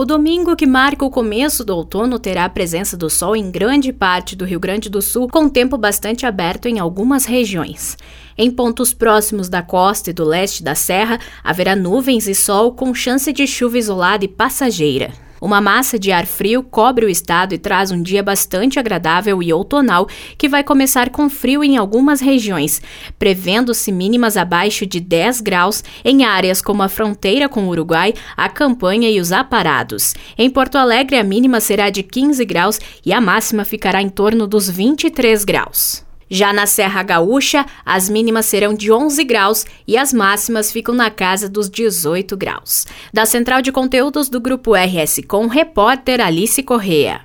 O domingo que marca o começo do outono terá a presença do sol em grande parte do Rio Grande do Sul, com tempo bastante aberto em algumas regiões. Em pontos próximos da costa e do leste da serra, haverá nuvens e sol com chance de chuva isolada e passageira. Uma massa de ar frio cobre o estado e traz um dia bastante agradável e outonal, que vai começar com frio em algumas regiões, prevendo-se mínimas abaixo de 10 graus em áreas como a fronteira com o Uruguai, a Campanha e os Aparados. Em Porto Alegre, a mínima será de 15 graus e a máxima ficará em torno dos 23 graus. Já na Serra Gaúcha, as mínimas serão de 11 graus e as máximas ficam na casa dos 18 graus. Da Central de Conteúdos do Grupo RS Com, repórter Alice Correa.